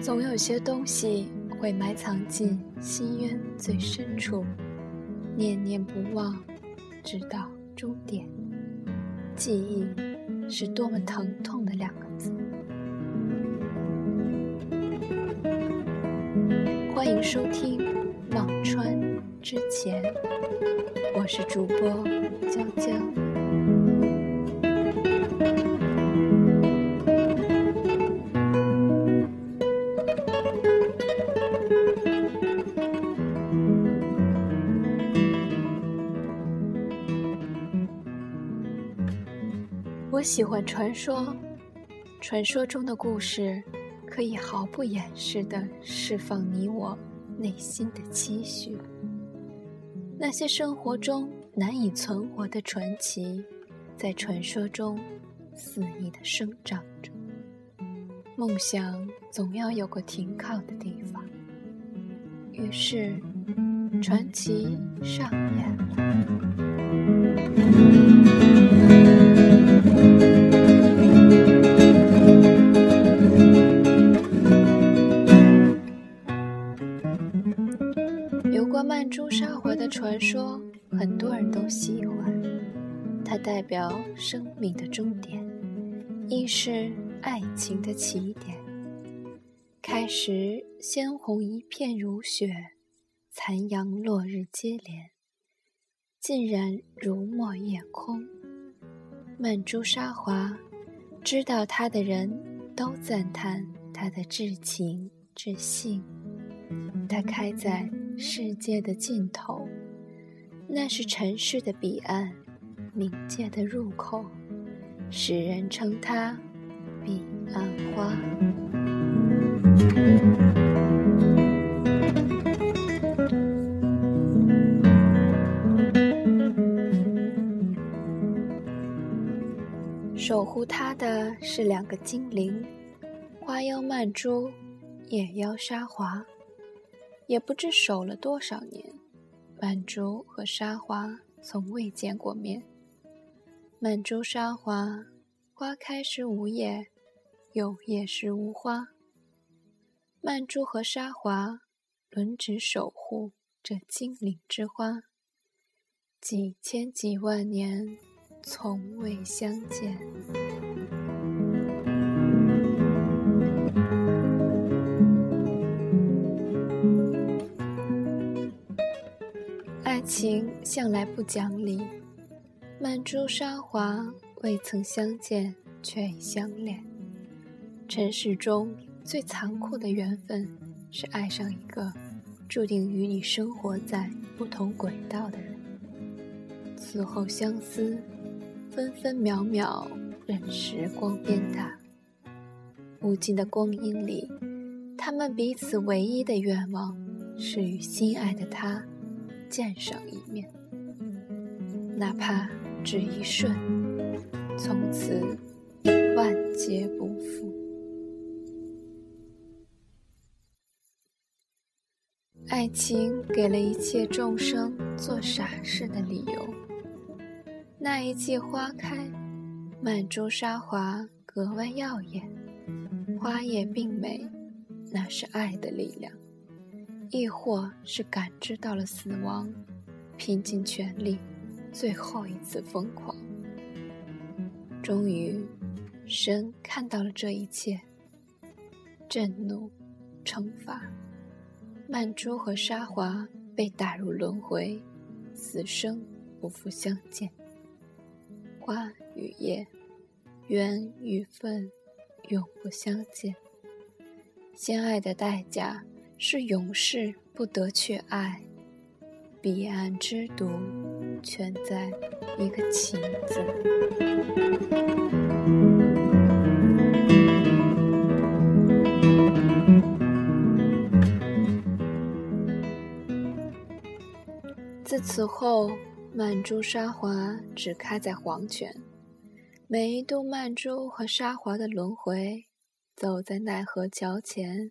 总有些东西会埋藏进心渊最深处，念念不忘，直到终点。记忆是多么疼痛的两个欢迎收听《忘川之前》，我是主播娇娇。我喜欢传说，传说中的故事可以毫不掩饰地释放你我内心的期许。那些生活中难以存活的传奇，在传说中肆意地生长着。梦想总要有个停靠的地方，于是传奇上演了。生命的终点，亦是爱情的起点。开始鲜红一片如雪，残阳落日接连，尽染如墨夜空。曼珠沙华，知道他的人都赞叹他的至情至性。它开在世界的尽头，那是尘世的彼岸，冥界的入口。世人称它彼岸花。守护它的是两个精灵，花妖曼珠，夜妖沙华。也不知守了多少年，曼珠和沙华从未见过面。曼珠沙华，花开时无叶，有叶时无花。曼珠和沙华轮值守护这精灵之花，几千几万年。从未相见。爱情向来不讲理，曼珠沙华未曾相见，却已相恋。尘世中最残酷的缘分，是爱上一个注定与你生活在不同轨道的人。此后相思。分分秒秒，任时光鞭打。无尽的光阴里，他们彼此唯一的愿望是与心爱的他见上一面，哪怕只一瞬，从此万劫不复。爱情给了一切众生做傻事的理由。那一季花开，曼珠沙华格外耀眼，花叶并美，那是爱的力量，亦或是感知到了死亡，拼尽全力，最后一次疯狂。终于，神看到了这一切，震怒，惩罚，曼珠和沙华被打入轮回，死生不复相见。花与叶，缘与分，永不相见。相爱的代价是永世不得去爱，彼岸之毒全在一个情字。自此后。曼珠沙华只开在黄泉，每一度曼珠和沙华的轮回走在奈何桥前，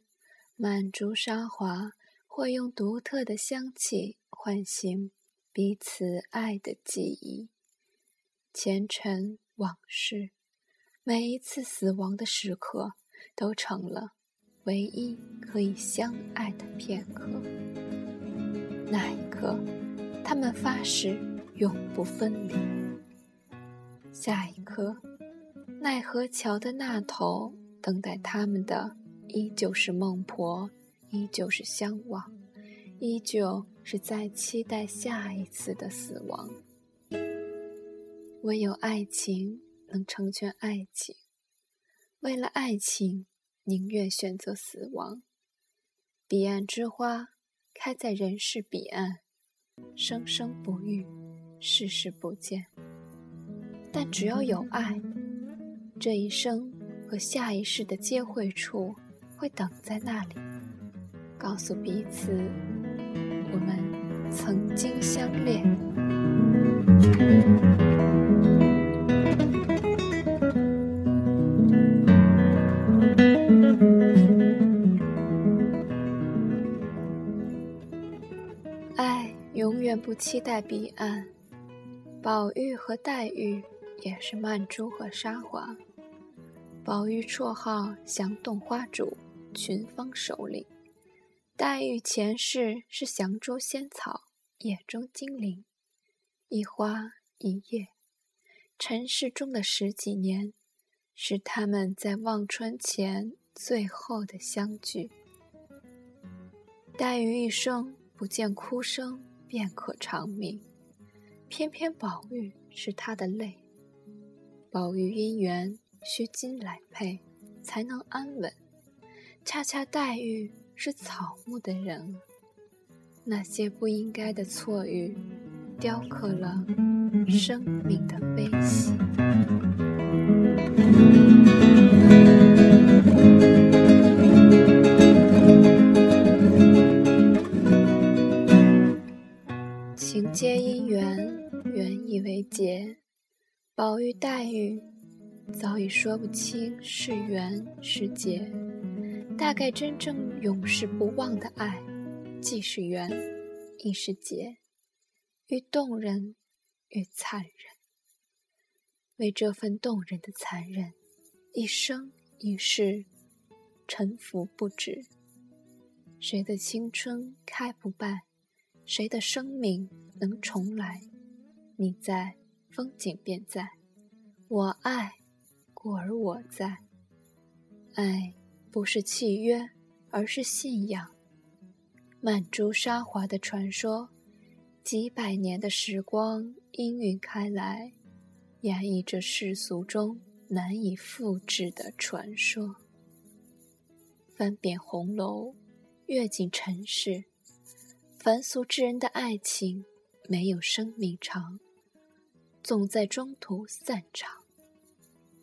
曼珠沙华会用独特的香气唤醒彼此爱的记忆、前尘往事。每一次死亡的时刻，都成了唯一可以相爱的片刻。那一刻，他们发誓永不分离。下一刻，奈何桥的那头。等待他们的依旧是孟婆，依旧是相望，依旧是在期待下一次的死亡。唯有爱情能成全爱情，为了爱情，宁愿选择死亡。彼岸之花开在人世彼岸，生生不遇，世世不见。但只要有爱，这一生。和下一世的接会处，会等在那里，告诉彼此，我们曾经相恋。爱永远不期待彼岸。宝玉和黛玉也是曼珠和沙华。宝玉绰号降洞花主，群芳首领；黛玉前世是祥州仙草，野中精灵。一花一叶，尘世中的十几年，是他们在望春前最后的相聚。黛玉一生不见哭声，便可长命，偏偏宝玉是她的泪。宝玉姻缘。需金来配，才能安稳。恰恰黛玉是草木的人，那些不应该的错遇，雕刻了生命的悲喜。情皆因缘，缘以为结。宝玉、黛玉。早已说不清是缘是劫，大概真正永世不忘的爱，既是缘，亦是劫，愈动人愈残忍。为这份动人的残忍，一生一世沉浮不止。谁的青春开不败？谁的生命能重来？你在，风景便在；我爱。故而我在，爱不是契约，而是信仰。曼珠沙华的传说，几百年的时光氤氲开来，演绎着世俗中难以复制的传说。翻遍红楼，阅尽尘世，凡俗之人的爱情没有生命长，总在中途散场。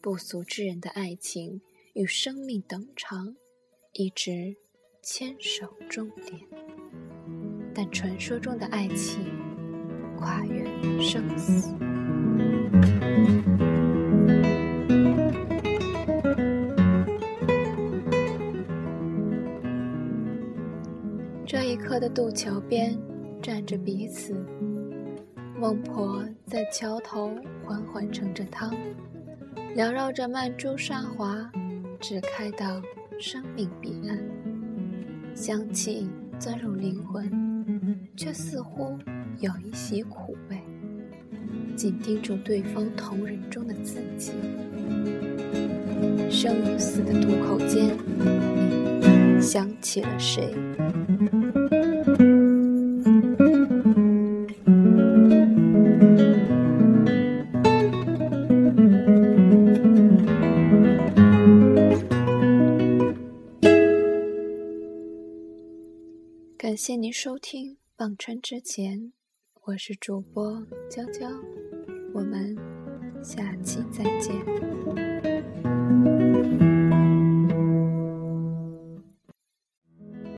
不俗之人的爱情与生命等长，一直牵手终点。但传说中的爱情跨越生死。这一刻的渡桥边站着彼此，孟婆在桥头缓缓盛着汤。缭绕着曼珠沙华，只开到生命彼岸。香气钻入灵魂，却似乎有一些苦味。紧盯住对方瞳仁中的自己，生与死的渡口间，想起了谁？感谢您收听《忘川之前》，我是主播娇娇，我们下期再见。